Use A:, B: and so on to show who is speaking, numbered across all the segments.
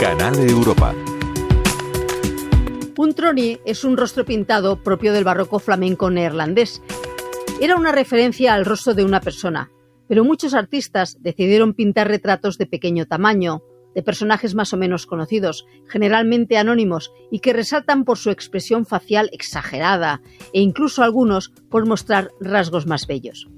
A: Canal Europa.
B: Un troni es un rostro pintado propio del barroco flamenco neerlandés. Era una referencia al rostro de una persona, pero muchos artistas decidieron pintar retratos de pequeño tamaño, de personajes más o menos conocidos, generalmente anónimos, y que resaltan por su expresión facial exagerada e incluso algunos por mostrar rasgos más bellos.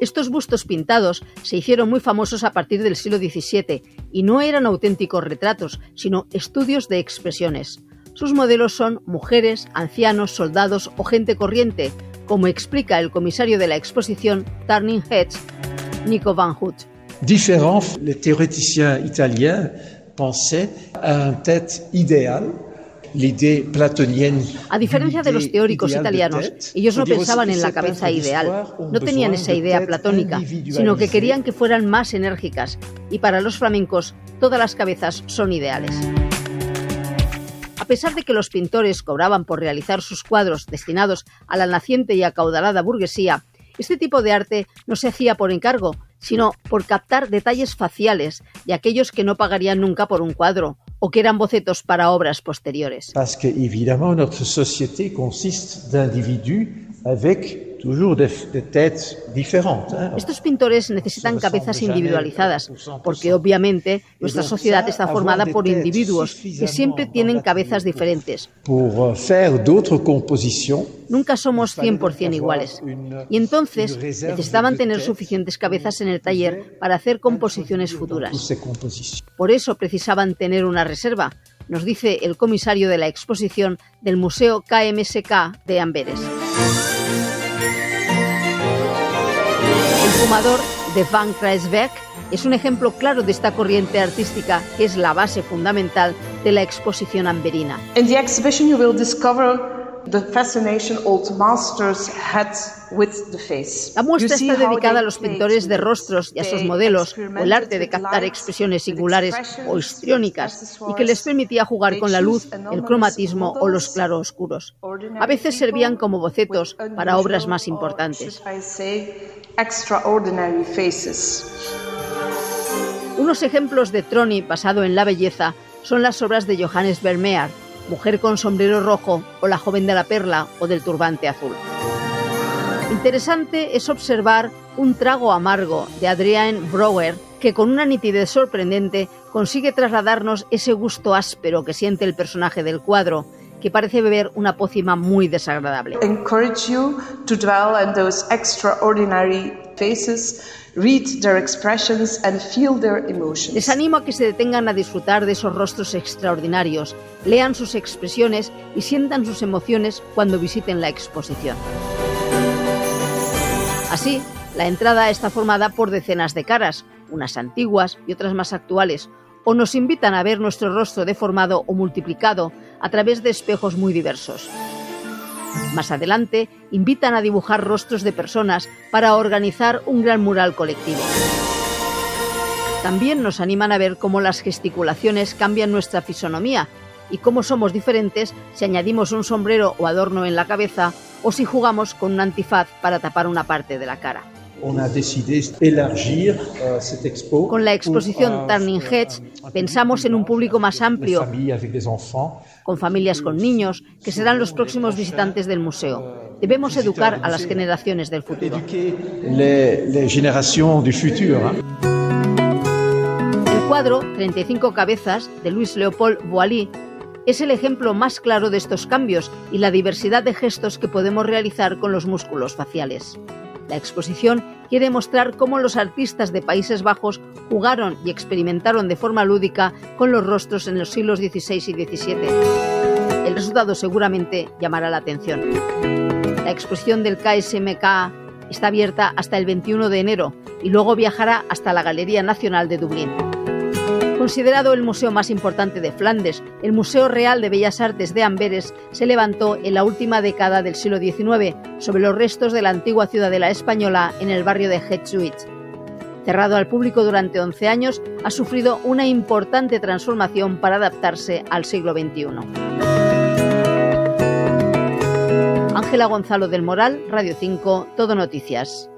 B: Estos bustos pintados se hicieron muy famosos a partir del siglo XVII y no eran auténticos retratos, sino estudios de expresiones. Sus modelos son mujeres, ancianos, soldados o gente corriente, como explica el comisario de la exposición Turning Heads, Nico Van Hout.
C: Différents, les théoréticiens italiens pensaient à un tête idéal
B: a diferencia de los teóricos italianos, ellos no pensaban en la cabeza ideal, no tenían esa idea platónica, sino que querían que fueran más enérgicas, y para los flamencos todas las cabezas son ideales. A pesar de que los pintores cobraban por realizar sus cuadros destinados a la naciente y acaudalada burguesía, este tipo de arte no se hacía por encargo, sino por captar detalles faciales de aquellos que no pagarían nunca por un cuadro o que eran bocetos para obras posteriores.
C: Porque, évidemment, notre société consiste d'individus avec
B: estos pintores necesitan cabezas individualizadas, porque obviamente nuestra sociedad está formada por individuos que siempre tienen cabezas diferentes. Nunca somos 100% iguales. Y entonces necesitaban tener suficientes cabezas en el taller para hacer composiciones futuras. Por eso precisaban tener una reserva, nos dice el comisario de la exposición del Museo KMSK de Amberes. Fumador de Van Kreisberg es un ejemplo claro de esta corriente artística que es la base fundamental de la exposición amberina.
D: In the exhibition you will discover
B: la muestra está dedicada a los pintores de rostros y a sus modelos, o el arte de captar expresiones singulares o histriónicas, y que les permitía jugar con la luz, el cromatismo o los claroscuros. A veces servían como bocetos para obras más importantes. Unos ejemplos de Troni basado en la belleza son las obras de Johannes Vermeer, Mujer con sombrero rojo o La joven de la perla o del turbante azul. Interesante es observar un trago amargo de Adrian Brouwer que con una nitidez sorprendente consigue trasladarnos ese gusto áspero que siente el personaje del cuadro, que parece beber una pócima muy desagradable.
D: Encourage you to dwell on those extraordinary faces, read their expressions and feel their emotions.
B: Les animo a que se detengan a disfrutar de esos rostros extraordinarios, lean sus expresiones y sientan sus emociones cuando visiten la exposición. Así, la entrada está formada por decenas de caras, unas antiguas y otras más actuales, o nos invitan a ver nuestro rostro deformado o multiplicado a través de espejos muy diversos. Más adelante, invitan a dibujar rostros de personas para organizar un gran mural colectivo. También nos animan a ver cómo las gesticulaciones cambian nuestra fisonomía y cómo somos diferentes si añadimos un sombrero o adorno en la cabeza o si jugamos con un antifaz para tapar una parte de la cara.
C: Euh,
B: con la exposición Turning Heads pensamos en un público más amplio, con familias con niños, que serán los próximos visitantes del museo. Debemos educar a las generaciones del futuro. El cuadro 35 cabezas de Luis Leopold Boilly es el ejemplo más claro de estos cambios y la diversidad de gestos que podemos realizar con los músculos faciales. La exposición quiere mostrar cómo los artistas de Países Bajos jugaron y experimentaron de forma lúdica con los rostros en los siglos XVI y XVII. El resultado seguramente llamará la atención. La exposición del KSMK está abierta hasta el 21 de enero y luego viajará hasta la Galería Nacional de Dublín. Considerado el museo más importante de Flandes, el Museo Real de Bellas Artes de Amberes se levantó en la última década del siglo XIX sobre los restos de la antigua ciudadela española en el barrio de Hetzuit. Cerrado al público durante 11 años, ha sufrido una importante transformación para adaptarse al siglo XXI. Ángela Gonzalo del Moral, Radio 5, Todo Noticias.